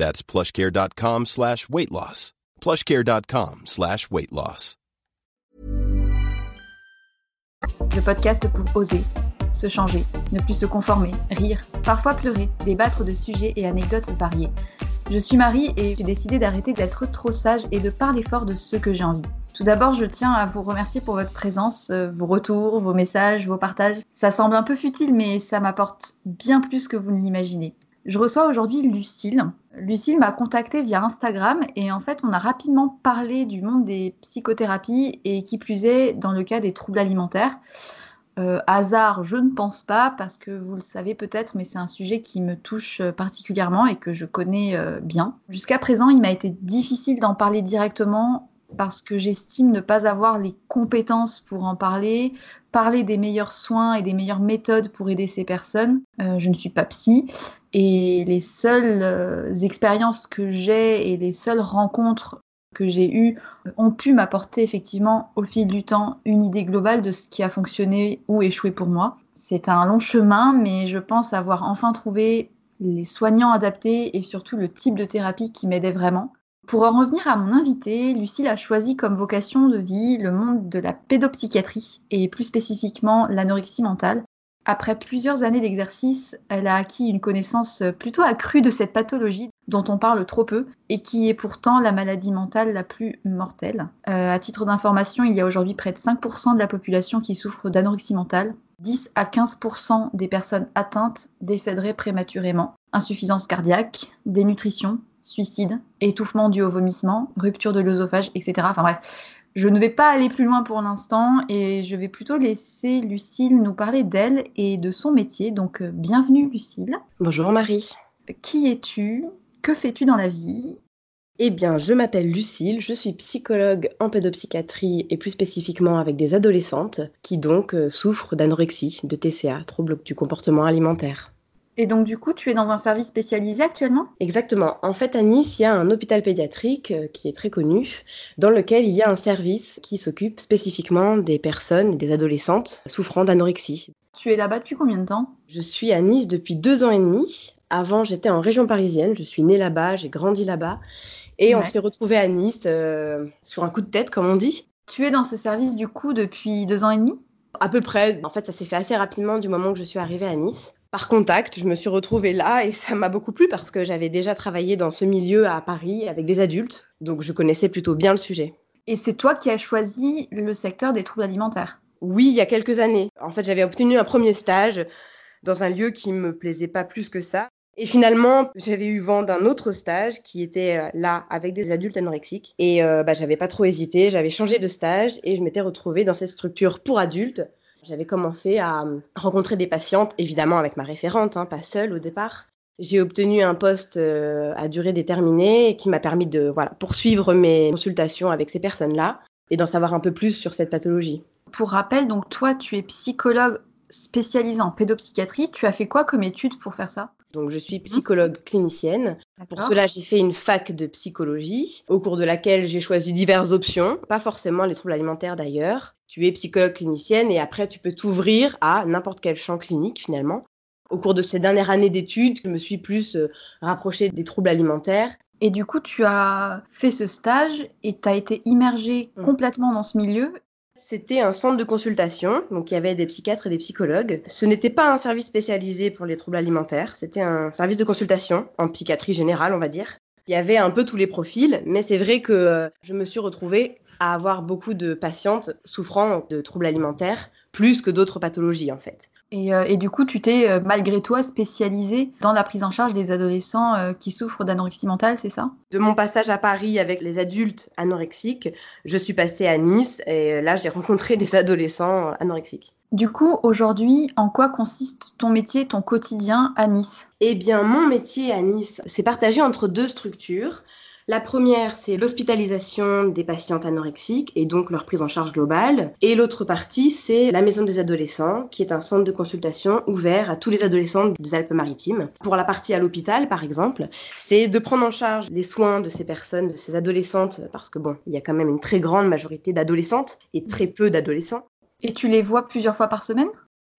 That's plushcare.com slash weight loss. Plushcare.com slash weight loss. Le podcast pour oser, se changer, ne plus se conformer, rire, parfois pleurer, débattre de sujets et anecdotes variés. Je suis Marie et j'ai décidé d'arrêter d'être trop sage et de parler fort de ce que j'ai envie. Tout d'abord, je tiens à vous remercier pour votre présence, euh, vos retours, vos messages, vos partages. Ça semble un peu futile, mais ça m'apporte bien plus que vous ne l'imaginez. Je reçois aujourd'hui Lucille. Lucille m'a contactée via Instagram et en fait, on a rapidement parlé du monde des psychothérapies et qui plus est dans le cas des troubles alimentaires. Euh, hasard, je ne pense pas, parce que vous le savez peut-être, mais c'est un sujet qui me touche particulièrement et que je connais euh, bien. Jusqu'à présent, il m'a été difficile d'en parler directement parce que j'estime ne pas avoir les compétences pour en parler, parler des meilleurs soins et des meilleures méthodes pour aider ces personnes. Euh, je ne suis pas psy et les seules euh, expériences que j'ai et les seules rencontres que j'ai eues ont pu m'apporter effectivement au fil du temps une idée globale de ce qui a fonctionné ou échoué pour moi. C'est un long chemin, mais je pense avoir enfin trouvé les soignants adaptés et surtout le type de thérapie qui m'aidait vraiment. Pour en revenir à mon invité, Lucille a choisi comme vocation de vie le monde de la pédopsychiatrie et plus spécifiquement l'anorexie mentale. Après plusieurs années d'exercice, elle a acquis une connaissance plutôt accrue de cette pathologie dont on parle trop peu et qui est pourtant la maladie mentale la plus mortelle. Euh, à titre d'information, il y a aujourd'hui près de 5% de la population qui souffre d'anorexie mentale 10 à 15% des personnes atteintes décéderaient prématurément. Insuffisance cardiaque, dénutrition, suicide, étouffement dû au vomissement, rupture de l'œsophage, etc. Enfin bref, je ne vais pas aller plus loin pour l'instant et je vais plutôt laisser Lucille nous parler d'elle et de son métier. Donc euh, bienvenue Lucille. Bonjour Marie. Qui es-tu? Que fais-tu dans la vie? Eh bien, je m'appelle Lucille, je suis psychologue en pédopsychiatrie et plus spécifiquement avec des adolescentes qui donc euh, souffrent d'anorexie, de TCA, trouble du comportement alimentaire. Et donc, du coup, tu es dans un service spécialisé actuellement? Exactement. En fait, à Nice, il y a un hôpital pédiatrique euh, qui est très connu, dans lequel il y a un service qui s'occupe spécifiquement des personnes, des adolescentes souffrant d'anorexie. Tu es là-bas depuis combien de temps? Je suis à Nice depuis deux ans et demi. Avant, j'étais en région parisienne. Je suis née là-bas, j'ai grandi là-bas. Et on s'est retrouvés à Nice euh, sur un coup de tête, comme on dit. Tu es dans ce service du coup depuis deux ans et demi? À peu près. En fait, ça s'est fait assez rapidement du moment que je suis arrivée à Nice par contact, je me suis retrouvée là et ça m'a beaucoup plu parce que j'avais déjà travaillé dans ce milieu à Paris avec des adultes, donc je connaissais plutôt bien le sujet. Et c'est toi qui as choisi le secteur des troubles alimentaires? Oui, il y a quelques années. En fait, j'avais obtenu un premier stage dans un lieu qui me plaisait pas plus que ça. Et finalement, j'avais eu vent d'un autre stage qui était euh, là avec des adultes anorexiques. Et euh, bah, j'avais pas trop hésité, j'avais changé de stage et je m'étais retrouvée dans cette structure pour adultes j'avais commencé à euh, rencontrer des patientes, évidemment avec ma référente, hein, pas seule au départ. J'ai obtenu un poste euh, à durée déterminée qui m'a permis de voilà, poursuivre mes consultations avec ces personnes-là et d'en savoir un peu plus sur cette pathologie. Pour rappel, donc toi, tu es psychologue spécialisé en pédopsychiatrie. Tu as fait quoi comme étude pour faire ça? Donc, je suis psychologue clinicienne. Pour cela, j'ai fait une fac de psychologie, au cours de laquelle j'ai choisi diverses options, pas forcément les troubles alimentaires d'ailleurs. Tu es psychologue clinicienne et après, tu peux t'ouvrir à n'importe quel champ clinique finalement. Au cours de ces dernières années d'études, je me suis plus euh, rapprochée des troubles alimentaires. Et du coup, tu as fait ce stage et tu as été immergée mmh. complètement dans ce milieu c'était un centre de consultation, donc il y avait des psychiatres et des psychologues. Ce n'était pas un service spécialisé pour les troubles alimentaires, c'était un service de consultation en psychiatrie générale, on va dire. Il y avait un peu tous les profils, mais c'est vrai que euh, je me suis retrouvée à avoir beaucoup de patientes souffrant de troubles alimentaires, plus que d'autres pathologies en fait. Euh, et, du coup, tu t'es euh, malgré toi spécialisée dans la prise en charge des adolescents euh, qui souffrent d'anorexie mentale, c'est ça? De mon passage à Paris avec les adultes anorexiques, je suis passée à Nice et là j'ai rencontré des adolescents anorexiques. Du coup, aujourd'hui, en quoi consiste ton métier, ton quotidien à Nice? Eh bien, mon métier à Nice, c'est partagé entre deux structures. La première, c'est l'hospitalisation des patientes anorexiques et donc leur prise en charge globale. Et l'autre partie, c'est la maison des adolescents, qui est un centre de consultation ouvert à tous les adolescents des Alpes-Maritimes. Pour la partie à l'hôpital, par exemple, c'est de prendre en charge les soins de ces personnes, de ces adolescentes, parce que bon, il y a quand même une très grande majorité d'adolescentes et très peu d'adolescents. Et tu les vois plusieurs fois par semaine?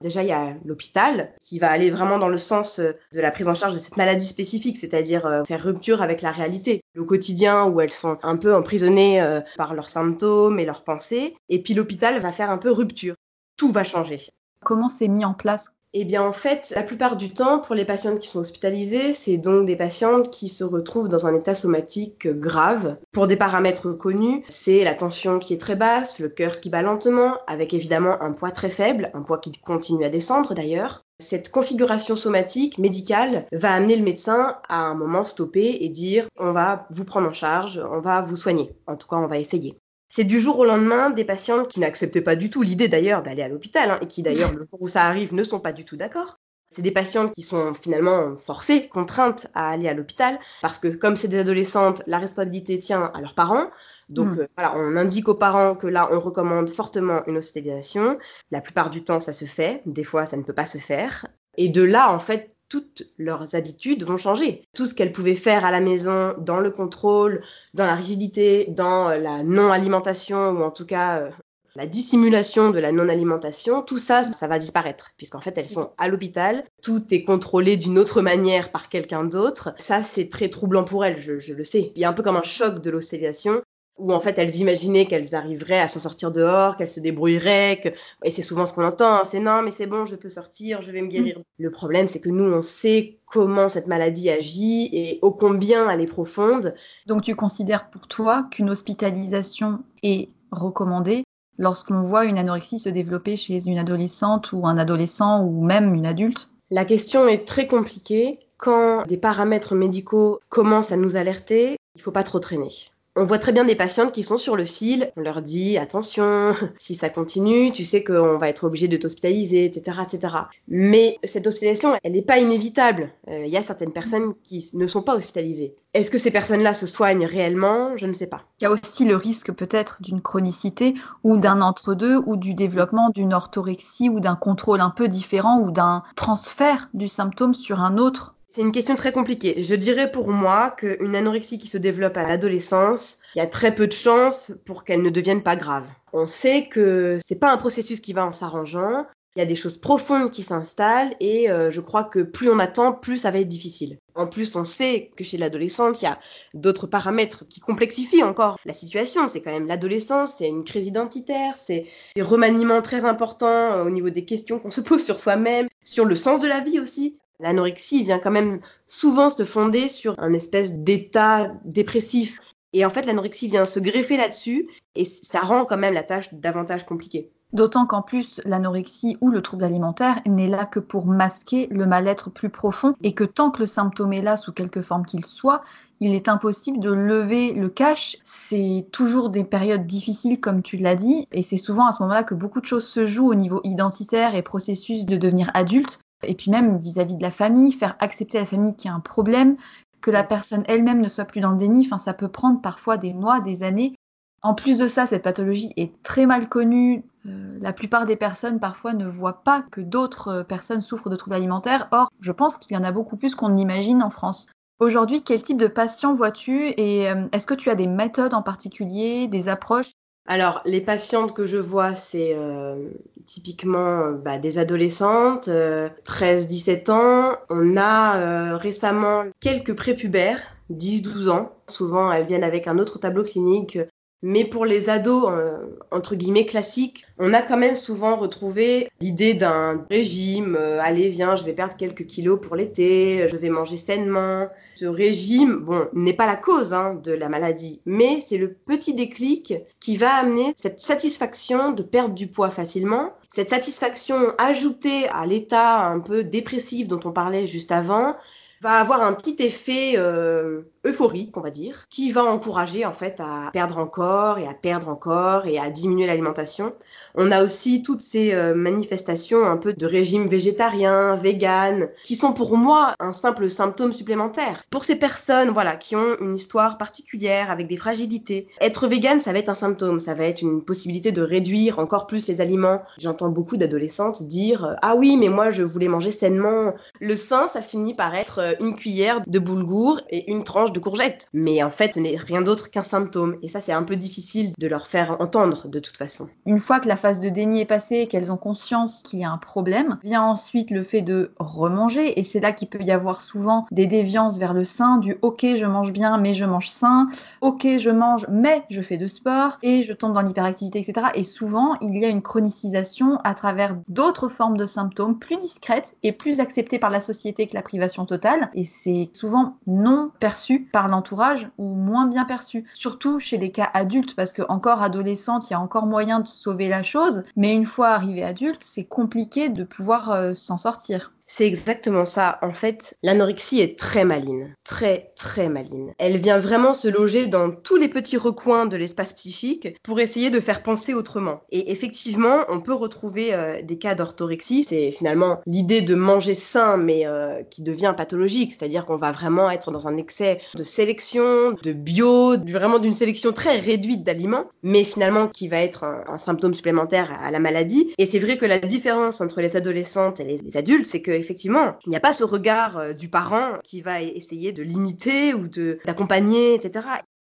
Déjà, il y a l'hôpital qui va aller vraiment dans le sens euh, de la prise en charge de cette maladie spécifique, c'est-à-dire euh, faire rupture avec la réalité, le quotidien où elles sont un peu emprisonnées euh, par leurs symptômes et leurs pensées. Et puis l'hôpital va faire un peu rupture. Tout va changer. Comment c'est mis en place eh bien, en fait, la plupart du temps, pour les patientes qui sont hospitalisées, c'est donc des patientes qui se retrouvent dans un état somatique grave. Pour des paramètres connus, c'est la tension qui est très basse, le cœur qui bat lentement, avec évidemment un poids très faible, un poids qui continue à descendre d'ailleurs. Cette configuration somatique médicale va amener le médecin à un moment stopper et dire on va vous prendre en charge, on va vous soigner. En tout cas, on va essayer. C'est du jour au lendemain des patientes qui n'acceptaient pas du tout l'idée d'ailleurs d'aller à l'hôpital hein, et qui d'ailleurs le jour où ça arrive ne sont pas du tout d'accord. C'est des patientes qui sont finalement forcées, contraintes à aller à l'hôpital parce que comme c'est des adolescentes, la responsabilité tient à leurs parents. Donc hmm. euh, voilà, on indique aux parents que là, on recommande fortement une hospitalisation. La plupart du temps, ça se fait. Des fois, ça ne peut pas se faire. Et de là, en fait, toutes leurs habitudes vont changer. Tout ce qu'elles pouvaient faire à la maison, dans le contrôle, dans la rigidité, dans euh, la non-alimentation, ou en tout cas euh, la dissimulation de la non-alimentation, tout ça, ça va disparaître, puisqu'en fait, elles sont à l'hôpital, tout est contrôlé d'une autre manière par quelqu'un d'autre. Ça, c'est très troublant pour elles, je, je, le sais. Il y a un peu comme un choc de l'hospitalisation, où en fait elles imaginaient qu'elles arriveraient à s'en sortir dehors, qu'elles se débrouilleraient, que... et c'est souvent ce qu'on entend, hein, c'est non mais c'est bon, je peux sortir, je vais me guérir. Mm. Le problème c'est que nous on sait comment cette maladie agit et ô combien elle est profonde. Donc tu considères pour toi qu'une hospitalisation est recommandée lorsqu'on voit une anorexie se développer chez une adolescente ou un adolescent ou même une adulte? La question est très compliquée. Quand des paramètres médicaux commencent à nous alerter, il ne faut pas trop traîner. On voit très bien des patientes qui sont sur le fil, on leur dit attention, si ça continue, tu sais qu'on va être obligé de t'hospitaliser, etc., etc. Mais cette hospitalisation, elle n'est pas inévitable. Euh, il y a certaines personnes qui ne sont pas hospitalisées. Est-ce que ces personnes-là se soignent réellement? Je ne sais pas. Il y a aussi le risque peut-être d'une chronicité ou d'un entre-deux ou du développement d'une orthorexie ou d'un contrôle un peu différent ou d'un transfert du symptôme sur un autre c'est une question très compliquée. Je dirais pour moi qu'une anorexie qui se développe à l'adolescence, il y a très peu de chances pour qu'elle ne devienne pas grave. On sait que c'est pas un processus qui va en s'arrangeant. Il y a des choses profondes qui s'installent et euh, je crois que plus on attend, plus ça va être difficile. En plus, on sait que chez l'adolescente, il y a d'autres paramètres qui complexifient encore la situation. C'est quand même l'adolescence, c'est une crise identitaire, c'est des remaniements très importants euh, au niveau des questions qu'on se pose sur soi-même, sur le sens de la vie aussi. L'anorexie vient quand même souvent se fonder sur un espèce d'état dépressif. Et en fait, l'anorexie vient se greffer là-dessus et ça rend quand même la tâche davantage compliquée. D'autant qu'en plus, l'anorexie ou le trouble alimentaire n'est là que pour masquer le mal-être plus profond et que tant que le symptôme est là, sous quelque forme qu'il soit, il est impossible de lever le cache. C'est toujours des périodes difficiles, comme tu l'as dit, et c'est souvent à ce moment-là que beaucoup de choses se jouent au niveau identitaire et processus de devenir adulte. Et puis même vis-à-vis de la famille, faire accepter à la famille qu'il y a un problème, que la personne elle-même ne soit plus dans le déni, enfin, ça peut prendre parfois des mois, des années. En plus de ça, cette pathologie est très mal connue. Euh, la plupart des personnes parfois ne voient pas que d'autres euh, personnes souffrent de troubles alimentaires. Or, je pense qu'il y en a beaucoup plus qu'on n'imagine en France. Aujourd'hui, quel type de patient vois-tu et euh, est-ce que tu as des méthodes en particulier, des approches alors, les patientes que je vois, c'est euh, typiquement bah, des adolescentes, 13-17 euh, ans. On a euh, récemment quelques prépubères, 10-12 ans. Souvent, elles viennent avec un autre tableau clinique mais pour les ados, euh, entre guillemets, classiques, on a quand même souvent retrouvé l'idée d'un régime. Euh, allez, viens, je vais perdre quelques kilos pour l'été, je vais manger sainement. Ce régime, bon, n'est pas la cause hein, de la maladie, mais c'est le petit déclic qui va amener cette satisfaction de perdre du poids facilement. Cette satisfaction ajoutée à l'état un peu dépressif dont on parlait juste avant, va avoir un petit effet euh, euphorique, on va dire, qui va encourager en fait à perdre encore et à perdre encore et à diminuer l'alimentation. On a aussi toutes ces euh, manifestations un peu de régime végétarien, vegan, qui sont pour moi un simple symptôme supplémentaire. Pour ces personnes, voilà, qui ont une histoire particulière avec des fragilités, être vegan, ça va être un symptôme, ça va être une possibilité de réduire encore plus les aliments. J'entends beaucoup d'adolescentes dire euh, ah oui, mais moi je voulais manger sainement. Le sein, ça finit par être euh, une cuillère de boulgour et une tranche de courgette. Mais en fait, ce n'est rien d'autre qu'un symptôme. Et ça, c'est un peu difficile de leur faire entendre de toute façon. Une fois que la phase de déni est passée et qu'elles ont conscience qu'il y a un problème, vient ensuite le fait de remanger. Et c'est là qu'il peut y avoir souvent des déviances vers le sein, du ok, je mange bien, mais je mange sain. Ok, je mange, mais je fais de sport et je tombe dans l'hyperactivité, etc. Et souvent, il y a une chronicisation à travers d'autres formes de symptômes plus discrètes et plus acceptées par la société que la privation totale. Et c'est souvent non perçu par l'entourage ou moins bien perçu. Surtout chez les cas adultes, parce que encore adolescente, il y a encore moyen de sauver la chose, mais une fois arrivé adulte, c'est compliqué de pouvoir euh, s'en sortir. C'est exactement ça. En fait, l'anorexie est très maline. Très, très maline. Elle vient vraiment se loger dans tous les petits recoins de l'espace psychique pour essayer de faire penser autrement. Et effectivement, on peut retrouver euh, des cas d'orthorexie. C'est finalement l'idée de manger sain, mais euh, qui devient pathologique. C'est-à-dire qu'on va vraiment être dans un excès de sélection, de bio, vraiment d'une sélection très réduite d'aliments, mais finalement qui va être un, symptôme supplémentaire à la maladie. Et c'est vrai que la différence entre les adolescentes et les adultes, c'est que effectivement, il n'y a pas ce regard euh, du parent qui va essayer de limiter ou d'accompagner, etc.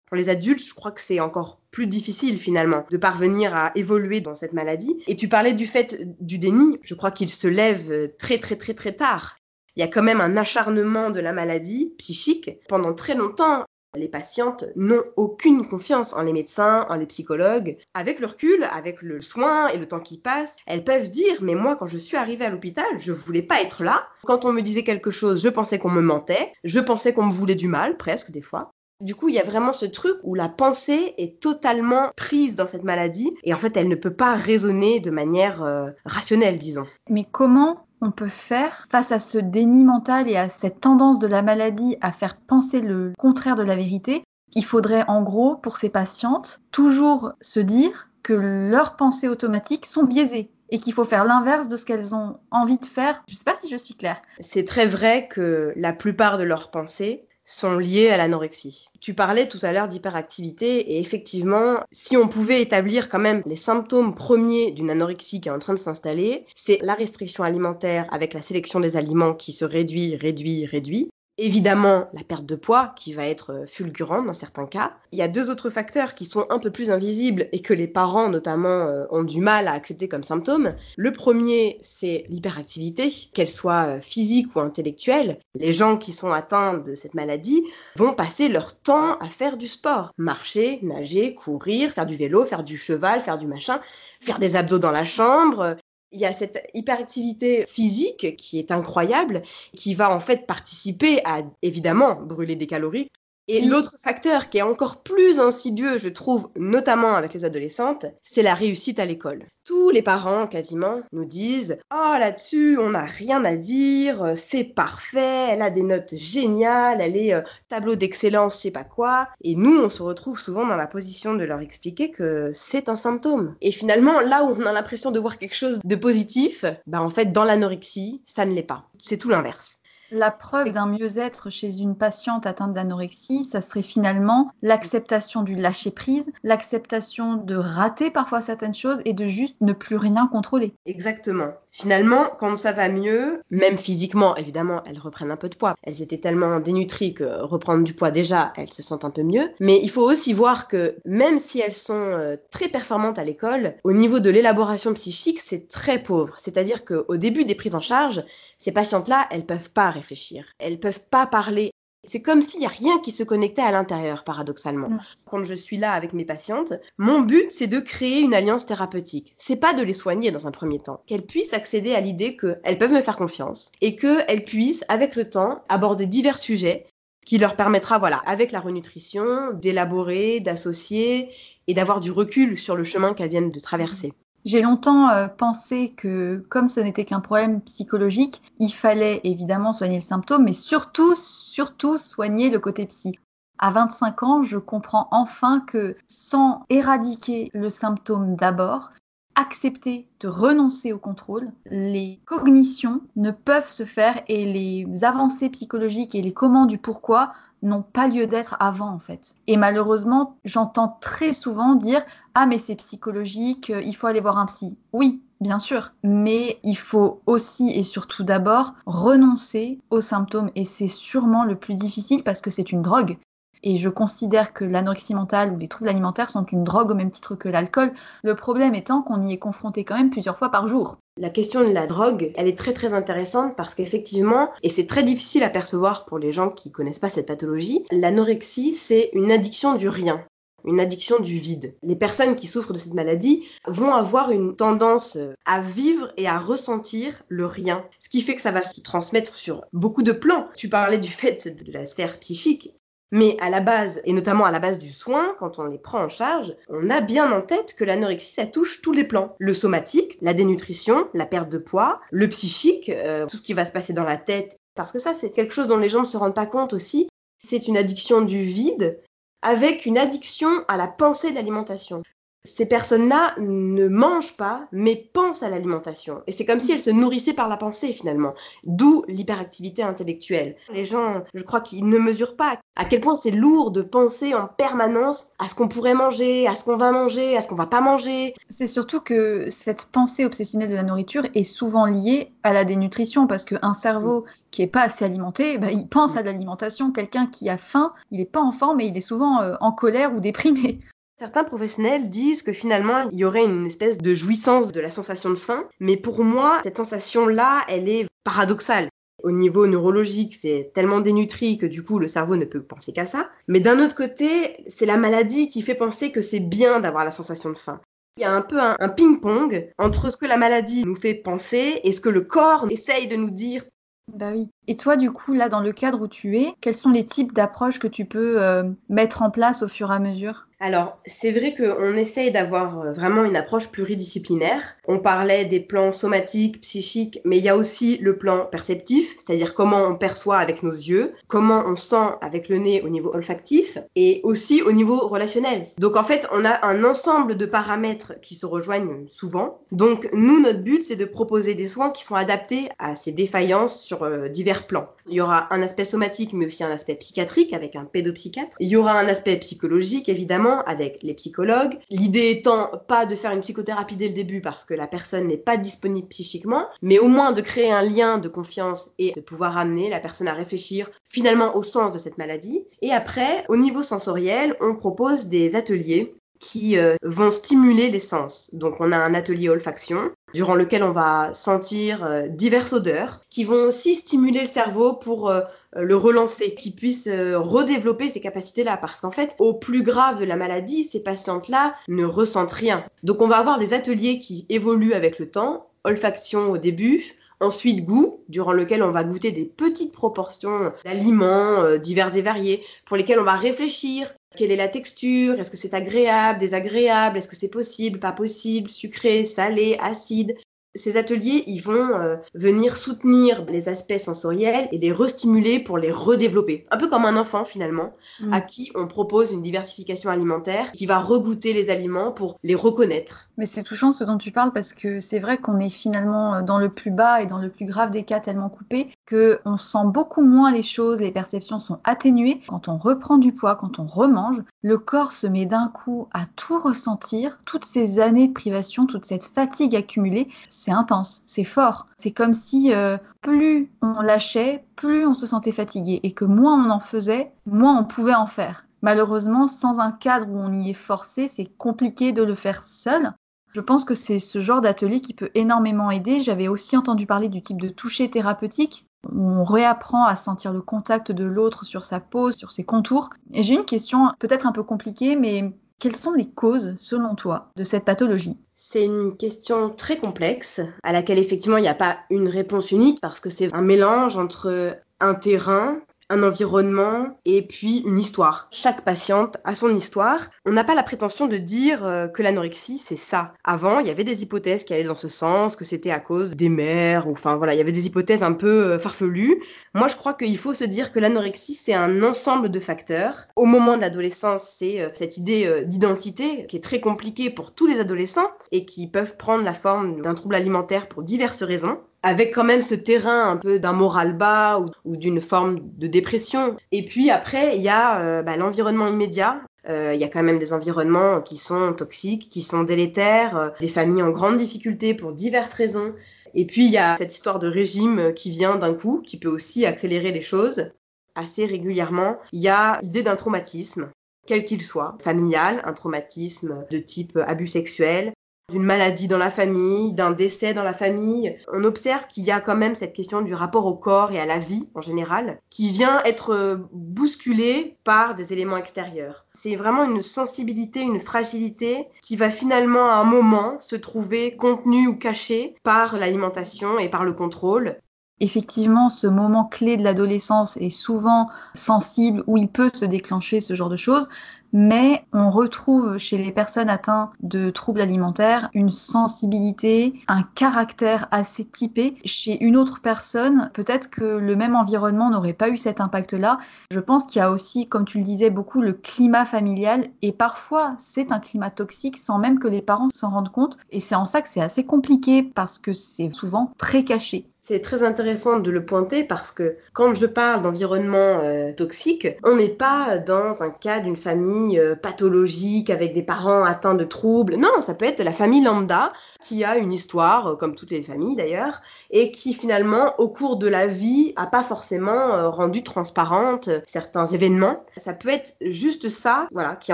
Pour les adultes, je crois que c'est encore plus difficile finalement de parvenir à évoluer dans cette maladie. Et tu parlais du fait du déni, je crois qu'il se lève euh, très très très très tard. Il y a quand même un acharnement de la maladie psychique pendant très longtemps. Les patientes n'ont aucune confiance en les médecins, en les psychologues. Avec le recul, avec le soin et le temps qui passe, elles peuvent dire Mais moi, quand je suis arrivée à l'hôpital, je voulais pas être là. Quand on me disait quelque chose, je pensais qu'on me mentait. Je pensais qu'on me voulait du mal, presque des fois. Du coup, il y a vraiment ce truc où la pensée est totalement prise dans cette maladie et en fait, elle ne peut pas raisonner de manière euh, rationnelle, disons. Mais comment on peut faire face à ce déni mental et à cette tendance de la maladie à faire penser le contraire de la vérité Il faudrait en gros, pour ces patientes, toujours se dire que leurs pensées automatiques sont biaisées et qu'il faut faire l'inverse de ce qu'elles ont envie de faire. Je ne sais pas si je suis claire. C'est très vrai que la plupart de leurs pensées sont liées à l'anorexie. Tu parlais tout à l'heure d'hyperactivité et effectivement, si on pouvait établir quand même les symptômes premiers d'une anorexie qui est en train de s'installer, c'est la restriction alimentaire avec la sélection des aliments qui se réduit, réduit, réduit, Évidemment, la perte de poids qui va être euh, fulgurante dans certains cas. Il y a deux autres facteurs qui sont un peu plus invisibles et que les parents notamment euh, ont du mal à accepter comme symptômes. Le premier, c'est l'hyperactivité, qu'elle soit euh, physique ou intellectuelle. Les gens qui sont atteints de cette maladie vont passer leur temps à faire du sport. Marcher, nager, courir, faire du vélo, faire du cheval, faire du machin, faire des abdos dans la chambre, il y a cette hyperactivité physique qui est incroyable, qui va en fait participer à évidemment brûler des calories, et l'autre facteur qui est encore plus insidieux, je trouve, notamment avec les adolescentes, c'est la réussite à l'école. Tous les parents, quasiment, nous disent Oh, là-dessus, on n'a rien à dire, c'est parfait, elle a des notes géniales, elle est euh, tableau d'excellence, je sais pas quoi. Et nous, on se retrouve souvent dans la position de leur expliquer que c'est un symptôme. Et finalement, là où on a l'impression de voir quelque chose de positif, bah en fait, dans l'anorexie, ça ne l'est pas. C'est tout l'inverse. La preuve d'un mieux-être chez une patiente atteinte d'anorexie, ça serait finalement l'acceptation du lâcher-prise, l'acceptation de rater parfois certaines choses et de juste ne plus rien contrôler. Exactement. Finalement, quand ça va mieux, même physiquement, évidemment, elles reprennent un peu de poids. Elles étaient tellement dénutries que reprendre du poids déjà, elles se sentent un peu mieux. Mais il faut aussi voir que même si elles sont euh, très performantes à l'école, au niveau de l'élaboration psychique, c'est très pauvre. C'est-à-dire qu'au début des prises en charge, ces patientes-là, elles peuvent pas réfléchir. Elles peuvent pas parler. C'est comme s'il n'y a rien qui se connectait à l'intérieur, paradoxalement. Quand je suis là avec mes patientes, mon but, c'est de créer une alliance thérapeutique. C'est pas de les soigner dans un premier temps. Qu'elles puissent accéder à l'idée qu'elles peuvent me faire confiance et qu'elles puissent, avec le temps, aborder divers sujets qui leur permettra, voilà, avec la renutrition, d'élaborer, d'associer et d'avoir du recul sur le chemin qu'elles viennent de traverser. J'ai longtemps euh, pensé que comme ce n'était qu'un problème psychologique, il fallait évidemment soigner le symptôme, mais surtout, surtout soigner le côté psy. À 25 ans, je comprends enfin que sans éradiquer le symptôme d'abord, accepter de renoncer au contrôle, les cognitions ne peuvent se faire et les avancées psychologiques et les commandes du pourquoi n'ont pas lieu d'être avant en fait. Et malheureusement, j'entends très souvent dire ah mais c'est psychologique, euh, il faut aller voir un psy. Oui, bien sûr, mais il faut aussi et surtout d'abord renoncer aux symptômes et c'est sûrement le plus difficile parce que c'est une drogue. Et je considère que l'anorexie mentale ou les troubles alimentaires sont une drogue au même titre que l'alcool. Le problème étant qu'on y est confronté quand même plusieurs fois par jour. La question de la drogue, elle est très très intéressante parce qu'effectivement, et c'est très difficile à percevoir pour les gens qui connaissent pas cette pathologie, l'anorexie c'est une addiction du rien une addiction du vide. Les personnes qui souffrent de cette maladie vont avoir une tendance à vivre et à ressentir le rien, ce qui fait que ça va se transmettre sur beaucoup de plans. Tu parlais du fait de la sphère psychique, mais à la base, et notamment à la base du soin, quand on les prend en charge, on a bien en tête que l'anorexie, ça touche tous les plans. Le somatique, la dénutrition, la perte de poids, le psychique, euh, tout ce qui va se passer dans la tête. Parce que ça, c'est quelque chose dont les gens ne se rendent pas compte aussi. C'est une addiction du vide avec une addiction à la pensée de l'alimentation ces personnes-là ne mangent pas, mais pensent à l'alimentation. Et c'est comme si elles se nourrissaient par la pensée, finalement. D'où l'hyperactivité intellectuelle. Les gens, je crois qu'ils ne mesurent pas à quel point c'est lourd de penser en permanence à ce qu'on pourrait manger, à ce qu'on va manger, à ce qu'on va pas manger. C'est surtout que cette pensée obsessionnelle de la nourriture est souvent liée à la dénutrition, parce qu'un cerveau qui est pas assez alimenté, bah, il pense à l'alimentation. Quelqu'un qui a faim, il n'est pas en forme et il est souvent euh, en colère ou déprimé. Certains professionnels disent que finalement, il y aurait une espèce de jouissance de la sensation de faim, mais pour moi, cette sensation-là, elle est paradoxale. Au niveau neurologique, c'est tellement dénutri que du coup, le cerveau ne peut penser qu'à ça. Mais d'un autre côté, c'est la maladie qui fait penser que c'est bien d'avoir la sensation de faim. Il y a un peu un, ping-pong entre ce que la maladie nous fait penser et ce que le corps essaye de nous dire Bah oui. Et toi, du coup, là, dans le cadre où tu es, quels sont les types d'approches que tu peux euh, mettre en place au fur et à mesure? Alors, c'est vrai qu'on essaye d'avoir euh, vraiment une approche pluridisciplinaire. On parlait des plans somatiques, psychiques, mais il y a aussi le plan perceptif, c'est-à-dire comment on perçoit avec nos yeux, comment on sent avec le nez au niveau olfactif, et aussi au niveau relationnel. Donc en fait, on a un ensemble de paramètres qui se rejoignent souvent. Donc nous, notre but, c'est de proposer des soins qui sont adaptés à ces défaillances sur euh, divers plans. Il y aura un aspect somatique, mais aussi un aspect psychiatrique avec un pédopsychiatre. Il y aura un aspect psychologique, évidemment avec les psychologues. L'idée étant pas de faire une psychothérapie dès le début parce que la personne n'est pas disponible psychiquement, mais au moins de créer un lien de confiance et de pouvoir amener la personne à réfléchir finalement au sens de cette maladie. Et après, au niveau sensoriel, on propose des ateliers qui euh, vont stimuler les sens. Donc on a un atelier olfaction durant lequel on va sentir euh, diverses odeurs qui vont aussi stimuler le cerveau pour euh, le relancer, qu'il puisse redévelopper ces capacités-là. Parce qu'en fait, au plus grave de la maladie, ces patientes-là ne ressentent rien. Donc on va avoir des ateliers qui évoluent avec le temps, olfaction au début, Ensuite, goût, durant lequel on va goûter des petites proportions d'aliments divers et variés, pour lesquels on va réfléchir quelle est la texture Est-ce que c'est agréable, désagréable Est-ce que c'est possible, pas possible Sucré, salé, acide ces ateliers, ils vont euh, venir soutenir les aspects sensoriels et les restimuler pour les redévelopper. Un peu comme un enfant finalement, mm. à qui on propose une diversification alimentaire qui va regoûter les aliments pour les reconnaître. Mais c'est touchant ce dont tu parles parce que c'est vrai qu'on est finalement euh, dans le plus bas et dans le plus grave des cas tellement coupé qu'on sent beaucoup moins les choses, les perceptions sont atténuées. Quand on reprend du poids, quand on remange, le corps se met d'un coup à tout ressentir, toutes ces années de privation, toute cette fatigue accumulée c'est intense, c'est fort. C'est comme si euh, plus on lâchait, plus on se sentait fatigué et que moins on en faisait, moins on pouvait en faire. Malheureusement, sans un cadre où on y est forcé, c'est compliqué de le faire seul. Je pense que c'est ce genre d'atelier qui peut énormément aider. J'avais aussi entendu parler du type de toucher thérapeutique. On réapprend à sentir le contact de l'autre sur sa peau, sur ses contours. Et j'ai une question peut-être un peu compliquée, mais quelles sont les causes, selon toi, de cette pathologie? C'est une question très complexe, à laquelle effectivement il n'y a pas une réponse unique, parce que c'est un mélange entre un terrain, un environnement et puis une histoire. Chaque patiente a son histoire. On n'a pas la prétention de dire euh, que l'anorexie, c'est ça. Avant, il y avait des hypothèses qui allaient dans ce sens, que c'était à cause des mères, ou enfin voilà, il y avait des hypothèses un peu euh, farfelues. Moi, je crois qu'il faut se dire que l'anorexie, c'est un ensemble de facteurs. Au moment de l'adolescence, c'est euh, cette idée d'identité qui est très compliquée pour tous les adolescents et qui peuvent prendre la forme d'un trouble alimentaire pour diverses raisons avec quand même ce terrain un peu d'un moral bas ou, d'une forme de dépression. Et puis après, il y a euh, bah, l'environnement immédiat. Euh, il y a quand même des environnements qui sont toxiques, qui sont délétères, euh, des familles en grande difficulté pour diverses raisons. Et puis il y a cette histoire de régime qui vient d'un coup, qui peut aussi accélérer les choses assez régulièrement. Il y a l'idée d'un traumatisme, quel qu'il soit, familial, un traumatisme de type abus sexuel, d'une maladie dans la famille, d'un décès dans la famille, on observe qu'il y a quand même cette question du rapport au corps et à la vie en général, qui vient être euh, bousculée par des éléments extérieurs. C'est vraiment une sensibilité, une fragilité qui va finalement à un moment se trouver contenue ou cachée par l'alimentation et par le contrôle. Effectivement, ce moment clé de l'adolescence est souvent sensible où il peut se déclencher ce genre de choses, mais on retrouve chez les personnes atteintes de troubles alimentaires une sensibilité, un caractère assez typé. Chez une autre personne, peut-être que le même environnement n'aurait pas eu cet impact-là. Je pense qu'il y a aussi, comme tu le disais beaucoup, le climat familial et parfois c'est un climat toxique sans même que les parents s'en rendent compte. Et c'est en ça que c'est assez compliqué parce que c'est souvent très caché. C'est très intéressant de le pointer parce que quand je parle d'environnement euh, toxique, on n'est pas dans un cas d'une famille euh, pathologique avec des parents atteints de troubles. Non, ça peut être la famille lambda qui a une histoire, euh, comme toutes les familles d'ailleurs, et qui finalement, au cours de la vie, a pas forcément rendu transparente certains événements. Ça peut être juste ça, voilà, qui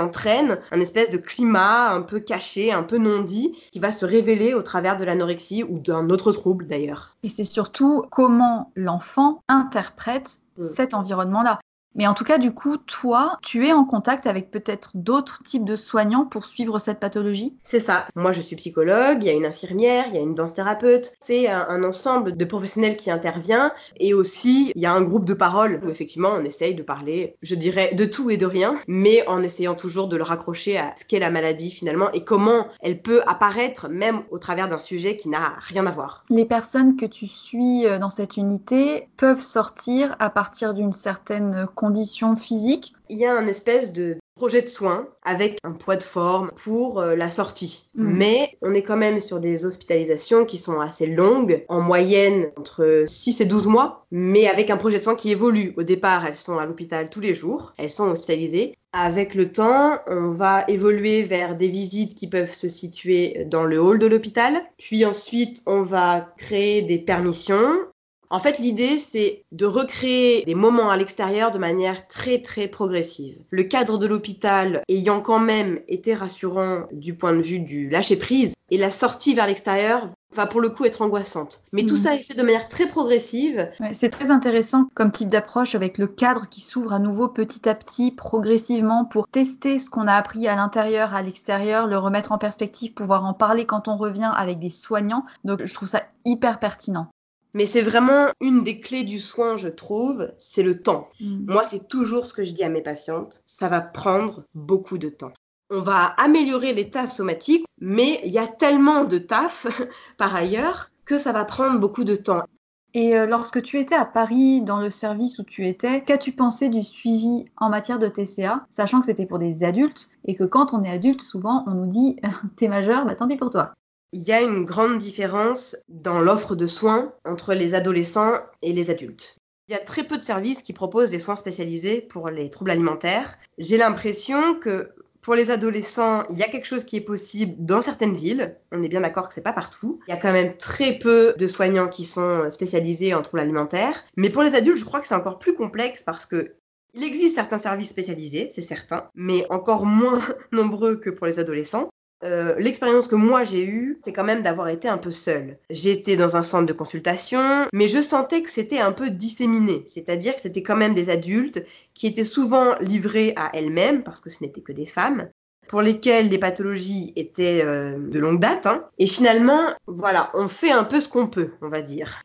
entraîne un espèce de climat un peu caché, un peu non dit, qui va se révéler au travers de l'anorexie ou d'un autre trouble d'ailleurs. Et c'est surtout comment l'enfant interprète mm. cet environnement-là. Mais en tout cas, du coup, toi, tu es en contact avec peut-être d'autres types de soignants pour suivre cette pathologie? C'est ça. Moi, je suis psychologue, il y a une infirmière, il y a une danse thérapeute. C'est un, ensemble de professionnels qui intervient. Et aussi, il y a un groupe de parole où effectivement, on essaye de parler, je dirais, de tout et de rien, mais en essayant toujours de le raccrocher à ce qu'est la maladie finalement et comment elle peut apparaître même au travers d'un sujet qui n'a rien à voir. Les personnes que tu suis euh, dans cette unité peuvent sortir à partir d'une certaine condition physique il y a un espèce de projet de soins avec un poids de forme pour euh, la sortie. Mm. Mais on est quand même sur des hospitalisations qui sont assez longues, en moyenne entre 6 et 12 mois, mais avec un projet de soins qui évolue. Au départ, elles sont à l'hôpital tous les jours, elles sont hospitalisées. Avec le temps, on va évoluer vers des visites qui peuvent se situer dans le hall de l'hôpital. Puis ensuite, on va créer des permissions en fait, l'idée, c'est de recréer des moments à l'extérieur de manière très très progressive. Le cadre de l'hôpital ayant quand même été rassurant du point de vue du lâcher-prise, et la sortie vers l'extérieur va pour le coup être angoissante. Mais tout mm. ça est fait de manière très progressive. c'est très intéressant comme type d'approche avec le cadre qui s'ouvre à nouveau petit à petit, progressivement, pour tester ce qu'on a appris à l'intérieur, à l'extérieur, le remettre en perspective, pouvoir en parler quand on revient avec des soignants. Donc je trouve ça hyper pertinent. Mais c'est vraiment une des clés du soin, je trouve, c'est le temps. Mm. Moi, c'est toujours ce que je dis à mes patientes, ça va prendre beaucoup de temps. On va améliorer l'état somatique, mais il y a tellement de taf par ailleurs que ça va prendre beaucoup de temps. Et euh, lorsque tu étais à Paris, dans le service où tu étais, qu'as-tu pensé du suivi en matière de TCA, sachant que c'était pour des adultes et que quand on est adulte, souvent on nous dit t'es majeur, bah tant pis pour toi. Il y a une grande différence dans l'offre de soins entre les adolescents et les adultes. Il y a très peu de services qui proposent des soins spécialisés pour les troubles alimentaires. J'ai l'impression que pour les adolescents, il y a quelque chose qui est possible dans certaines villes. On est bien d'accord que c'est pas partout. Il y a quand même très peu de soignants qui sont spécialisés en troubles alimentaires. Mais pour les adultes, je crois que c'est encore plus complexe parce que il existe certains services spécialisés, c'est certain, mais encore moins nombreux que pour les adolescents. Euh, l'expérience que moi j'ai eue, c'est quand même d'avoir été un peu seule. J'étais dans un centre de consultation, mais je sentais que c'était un peu disséminé, c'est-à-dire que c'était quand même des adultes qui étaient souvent livrés à elles-mêmes, parce que ce n'étaient que des femmes, pour lesquelles les pathologies étaient euh, de longue date. Hein. Et finalement, voilà, on fait un peu ce qu'on peut, on va dire.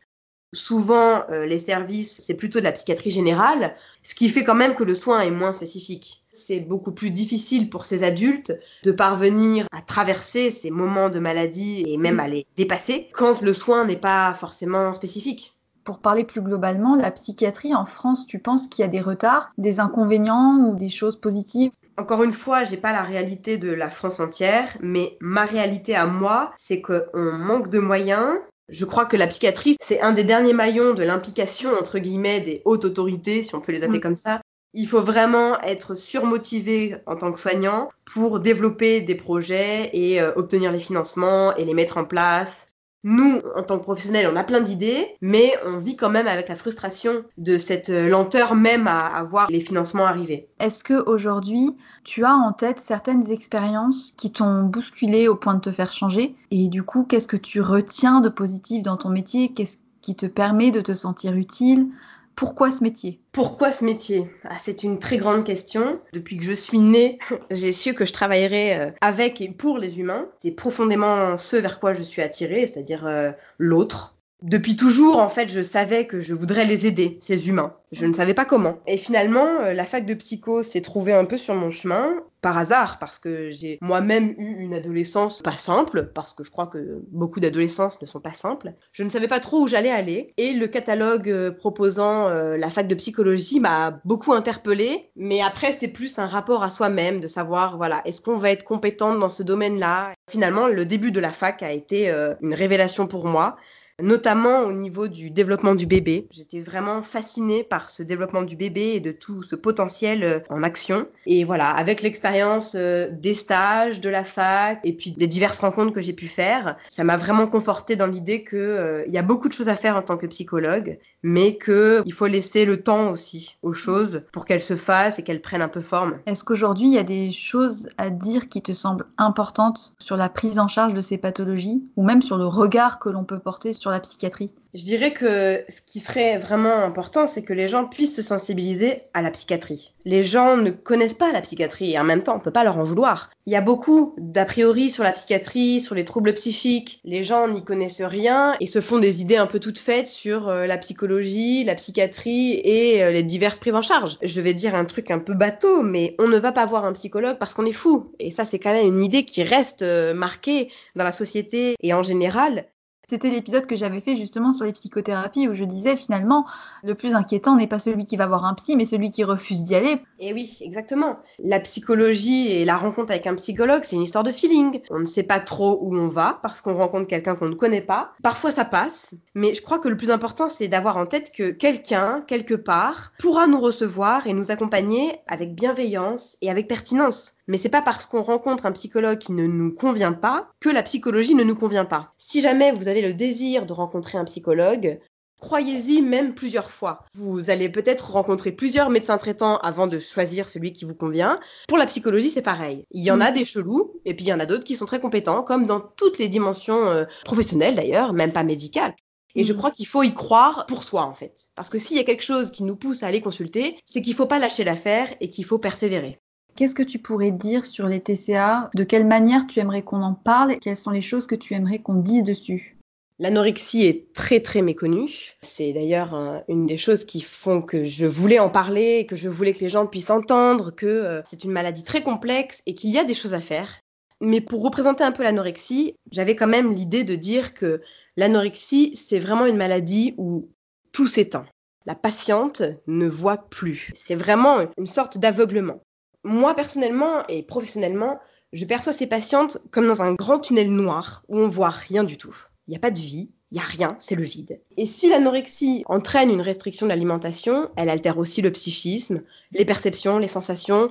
Souvent, euh, les services, c'est plutôt de la psychiatrie générale, ce qui fait quand même que le soin est moins spécifique. C'est beaucoup plus difficile pour ces adultes de parvenir à traverser ces moments de maladie et même à les dépasser quand le soin n'est pas forcément spécifique. Pour parler plus globalement, la psychiatrie en France, tu penses qu'il y a des retards, des inconvénients ou des choses positives? Encore une fois, j'ai pas la réalité de la France entière, mais ma réalité à moi, c'est qu'on manque de moyens. Je crois que la psychiatrie, c'est un des derniers maillons de l'implication, entre guillemets, des hautes autorités, si on peut les appeler mm. comme ça, il faut vraiment être surmotivé en tant que soignant pour développer des projets et euh, obtenir les financements et les mettre en place. Nous, en tant que professionnels, on a plein d'idées, mais on vit quand même avec la frustration de cette euh, lenteur même à, à voir les financements arriver. Est-ce que aujourd'hui, tu as en tête certaines expériences qui t'ont bousculé au point de te faire changer? Et du coup, qu'est-ce que tu retiens de positif dans ton métier? Qu'est-ce qui te permet de te sentir utile? Pourquoi ce métier? Pourquoi ce métier? Ah, C'est une très grande question. Depuis que je suis née, j'ai su que je travaillerais euh, avec et pour les humains. C'est profondément ce vers quoi je suis attirée, c'est-à-dire euh, l'autre, depuis toujours, en fait, je savais que je voudrais les aider, ces humains. Je ne savais pas comment. Et finalement, euh, la fac de psycho s'est trouvée un peu sur mon chemin, par hasard, parce que j'ai moi-même eu une adolescence pas simple, parce que je crois que beaucoup d'adolescences ne sont pas simples. Je ne savais pas trop où j'allais aller, et le catalogue euh, proposant euh, la fac de psychologie m'a beaucoup interpellée, mais après, c'est plus un rapport à soi-même, de savoir, voilà, est-ce qu'on va être compétente dans ce domaine-là? Finalement, le début de la fac a été une révélation pour moi notamment au niveau du développement du bébé. J'étais vraiment fascinée par ce développement du bébé et de tout ce potentiel euh, en action. Et voilà, avec l'expérience euh, des stages, de la fac et puis des diverses rencontres que j'ai pu faire, ça m'a vraiment confortée dans l'idée qu'il euh, y a beaucoup de choses à faire en tant que psychologue, mais qu'il faut laisser le temps aussi aux choses pour qu'elles se fassent et qu'elles prennent un peu forme. Est-ce qu'aujourd'hui, il y a des choses à dire qui te semblent importantes sur la prise en charge de ces pathologies ou même sur le regard que l'on peut porter sur la psychiatrie? Je dirais que ce qui serait vraiment important, c'est que les gens puissent se sensibiliser à la psychiatrie. Les gens ne connaissent pas la psychiatrie et en même temps, on ne peut pas leur en vouloir. Il y a beaucoup d'a priori sur la psychiatrie, sur les troubles psychiques. Les gens n'y connaissent rien et se font des idées un peu toutes faites sur euh, la psychologie, la psychiatrie et euh, les diverses prises en charge. Je vais dire un truc un peu bateau, mais on ne va pas voir un psychologue parce qu'on est fou. Et ça, c'est quand même une idée qui reste euh, marquée dans la société et en général. C'était l'épisode que j'avais fait justement sur les psychothérapies où je disais finalement le plus inquiétant n'est pas celui qui va voir un psy mais celui qui refuse d'y aller. Et oui, exactement. La psychologie et la rencontre avec un psychologue, c'est une histoire de feeling. On ne sait pas trop où on va parce qu'on rencontre quelqu'un qu'on ne connaît pas. Parfois ça passe, mais je crois que le plus important c'est d'avoir en tête que quelqu'un, quelque part, pourra nous recevoir et nous accompagner avec bienveillance et avec pertinence. Mais c'est pas parce qu'on rencontre un psychologue qui ne nous convient pas que la psychologie ne nous convient pas. Si jamais vous avez le désir de rencontrer un psychologue, croyez-y même plusieurs fois. Vous allez peut-être rencontrer plusieurs médecins traitants avant de choisir celui qui vous convient. Pour la psychologie, c'est pareil. Il y en a mm. des chelous, et puis il y en a d'autres qui sont très compétents, comme dans toutes les dimensions euh, professionnelles d'ailleurs, même pas médicales. Et je mm. crois qu'il faut y croire pour soi, en fait. Parce que s'il y a quelque chose qui nous pousse à aller consulter, c'est qu'il faut pas lâcher l'affaire et qu'il faut persévérer. Qu'est-ce que tu pourrais dire sur les TCA De quelle manière tu aimerais qu'on en parle? Quelles sont les choses que tu aimerais qu'on dise dessus? L'anorexie est très très méconnue. C'est d'ailleurs euh, une des choses qui font que je voulais en parler, que je voulais que les gens puissent entendre que euh, c'est une maladie très complexe et qu'il y a des choses à faire. Mais pour représenter un peu l'anorexie, j'avais quand même l'idée de dire que l'anorexie, c'est vraiment une maladie où tout s'éteint. La patiente ne voit plus. C'est vraiment une sorte d'aveuglement moi personnellement et professionnellement, je perçois ces patientes comme dans un grand tunnel noir où on voit rien du tout. Il n'y a pas de vie, il n'y a rien, c'est le vide. Et si l'anorexie entraîne une restriction de l'alimentation, elle altère aussi le psychisme, les perceptions, les sensations.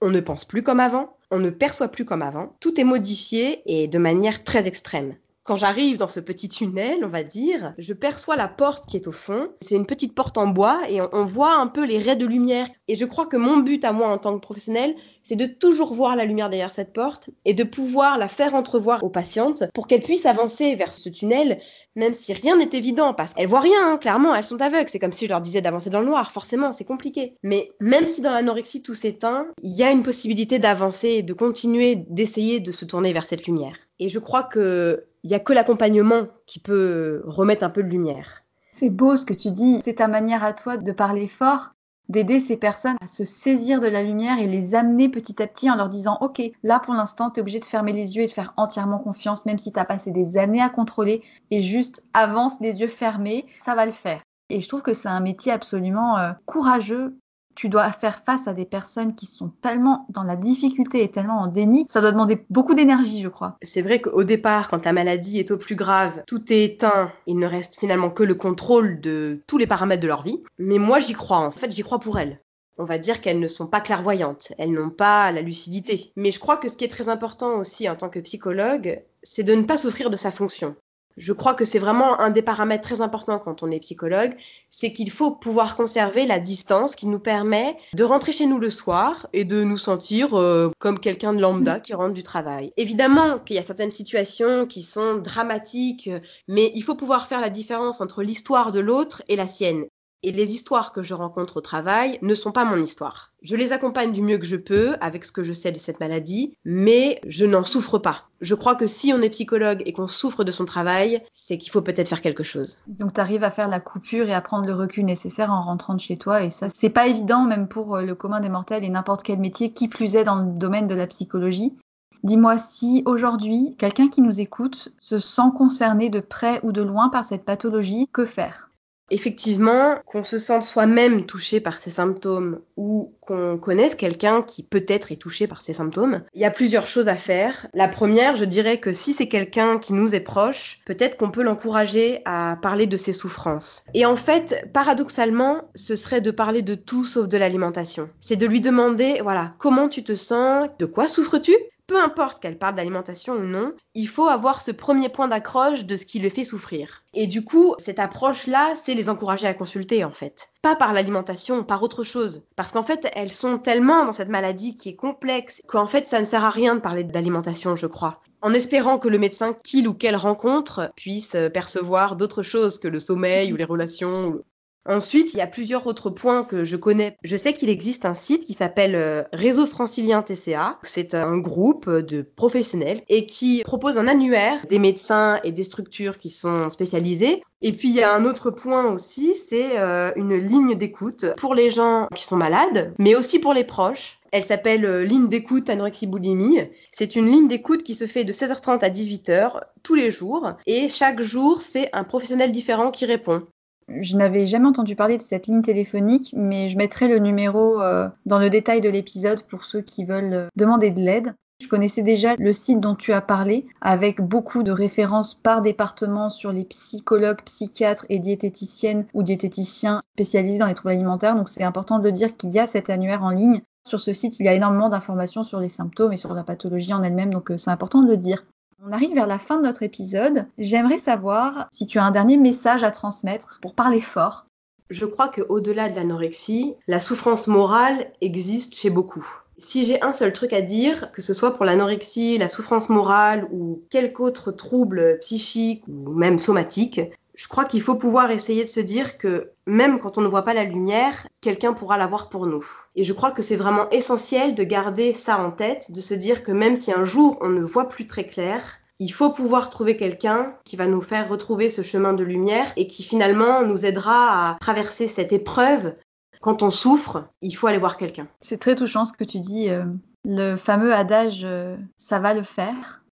On ne pense plus comme avant, on ne perçoit plus comme avant. Tout est modifié et de manière très extrême. Quand j'arrive dans ce petit tunnel, on va dire, je perçois la porte qui est au fond. C'est une petite porte en bois et on, voit un peu les raies de lumière. Et je crois que mon but à moi en tant que professionnel, c'est de toujours voir la lumière derrière cette porte et de pouvoir la faire entrevoir aux patientes pour qu'elles puissent avancer vers ce tunnel, même si rien n'est évident, parce qu'elles voient rien, hein, clairement, elles sont aveugles. C'est comme si je leur disais d'avancer dans le noir, forcément, c'est compliqué. Mais même si dans l'anorexie tout s'éteint, il y a une possibilité d'avancer et de continuer d'essayer de se tourner vers cette lumière. Et je crois que il n'y a que l'accompagnement qui peut remettre un peu de lumière. C'est beau ce que tu dis. C'est ta manière à toi de parler fort, d'aider ces personnes à se saisir de la lumière et les amener petit à petit en leur disant Ok, là pour l'instant, tu es obligé de fermer les yeux et de faire entièrement confiance, même si tu as passé des années à contrôler, et juste avance les yeux fermés, ça va le faire. Et je trouve que c'est un métier absolument euh, courageux tu dois faire face à des personnes qui sont tellement dans la difficulté et tellement en déni, ça doit demander beaucoup d'énergie, je crois. C'est vrai qu'au départ, quand ta maladie est au plus grave, tout est éteint, il ne reste finalement que le contrôle de tous les paramètres de leur vie. Mais moi, j'y crois, en fait, j'y crois pour elles. On va dire qu'elles ne sont pas clairvoyantes, elles n'ont pas la lucidité. Mais je crois que ce qui est très important aussi en tant que psychologue, c'est de ne pas souffrir de sa fonction. Je crois que c'est vraiment un des paramètres très importants quand on est psychologue, c'est qu'il faut pouvoir conserver la distance qui nous permet de rentrer chez nous le soir et de nous sentir euh, comme quelqu'un de lambda qui rentre du travail. Évidemment qu'il y a certaines situations qui sont dramatiques, mais il faut pouvoir faire la différence entre l'histoire de l'autre et la sienne et les histoires que je rencontre au travail ne sont pas mon histoire. Je les accompagne du mieux que je peux avec ce que je sais de cette maladie, mais je n'en souffre pas. Je crois que si on est psychologue et qu'on souffre de son travail, c'est qu'il faut peut-être faire quelque chose. Donc tu arrives à faire la coupure et à prendre le recul nécessaire en rentrant de chez toi et ça c'est pas évident même pour euh, le commun des mortels et n'importe quel métier qui plus est dans le domaine de la psychologie. Dis-moi si aujourd'hui, quelqu'un qui nous écoute se sent concerné de près ou de loin par cette pathologie, que faire? Effectivement, qu'on se sente soi-même touché par ces symptômes ou qu'on connaisse quelqu'un qui peut-être est touché par ces symptômes, il y a plusieurs choses à faire. La première, je dirais que si c'est quelqu'un qui nous est proche, peut-être qu'on peut, l'encourager à parler de ses souffrances. Et en fait, paradoxalement, ce serait de parler de tout sauf de l'alimentation. C'est de lui demander, voilà, comment tu te sens, de quoi souffres-tu? Peu importe qu'elle parle d'alimentation ou non, il faut avoir ce premier point d'accroche de ce qui le fait souffrir. Et du coup, cette approche-là, c'est les encourager à consulter en fait. Pas par l'alimentation, par autre chose. Parce qu'en fait, elles sont tellement dans cette maladie qui est complexe qu'en fait, ça ne sert à rien de parler d'alimentation, je crois. En espérant que le médecin qu'il ou qu'elle rencontre puisse percevoir d'autres choses que le sommeil ou les relations Ensuite, il y a plusieurs autres points que je connais. Je sais qu'il existe un site qui s'appelle euh, Réseau Francilien TCA. C'est un groupe de professionnels et qui propose un annuaire des médecins et des structures qui sont spécialisées. Et puis il y a un autre point aussi, c'est euh, une ligne d'écoute pour les gens qui sont malades, mais aussi pour les proches. Elle s'appelle euh, ligne d'écoute anorexie boulimie. C'est une ligne d'écoute qui se fait de 16h30 à 18h tous les jours et chaque jour c'est un professionnel différent qui répond. Je n'avais jamais entendu parler de cette ligne téléphonique, mais je mettrai le numéro euh, dans le détail de l'épisode pour ceux qui veulent euh, demander de l'aide. Je connaissais déjà le site dont tu as parlé, avec beaucoup de références par département sur les psychologues, psychiatres et diététiciennes ou diététiciens spécialisés dans les troubles alimentaires. Donc c'est important de le dire qu'il y a cet annuaire en ligne. Sur ce site, il y a énormément d'informations sur les symptômes et sur la pathologie en elle-même, donc euh, c'est important de le dire. On arrive vers la fin de notre épisode. J'aimerais savoir si tu as un dernier message à transmettre pour parler fort. Je crois qu'au-delà de l'anorexie, la souffrance morale existe chez beaucoup. Si j'ai un seul truc à dire, que ce soit pour l'anorexie, la souffrance morale ou quelque autre trouble psychique ou même somatique, je crois qu'il faut pouvoir essayer de se dire que même quand on ne voit pas la lumière, quelqu'un pourra la voir pour nous. Et je crois que c'est vraiment essentiel de garder ça en tête, de se dire que même si un jour on ne voit plus très clair, il faut pouvoir trouver quelqu'un qui va nous faire retrouver ce chemin de lumière et qui finalement nous aidera à traverser cette épreuve. Quand on souffre, il faut aller voir quelqu'un. C'est très touchant ce que tu dis. Euh, le fameux adage euh, ça va le faire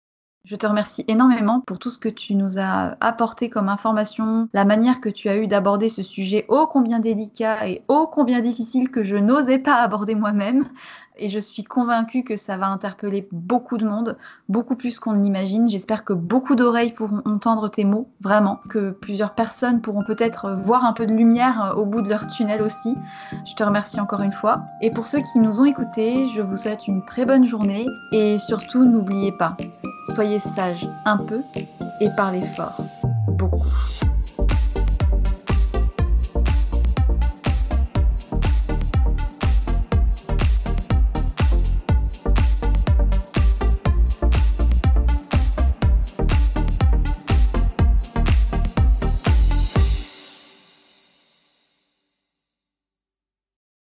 je te remercie énormément pour tout ce que tu nous as apporté comme information, la manière que tu as eu d'aborder ce sujet ô combien délicat et ô combien difficile que je n'osais pas aborder moi-même. Et je suis convaincue que ça va interpeller beaucoup de monde, beaucoup plus qu'on ne l'imagine. J'espère que beaucoup d'oreilles pourront entendre tes mots, vraiment. Que plusieurs personnes pourront peut-être voir un peu de lumière euh, au bout de leur tunnel aussi. Je te remercie encore une fois. Et pour ceux qui nous ont écoutés, je vous souhaite une très bonne journée. Et surtout, n'oubliez pas, soyez sages un peu et parlez fort beaucoup.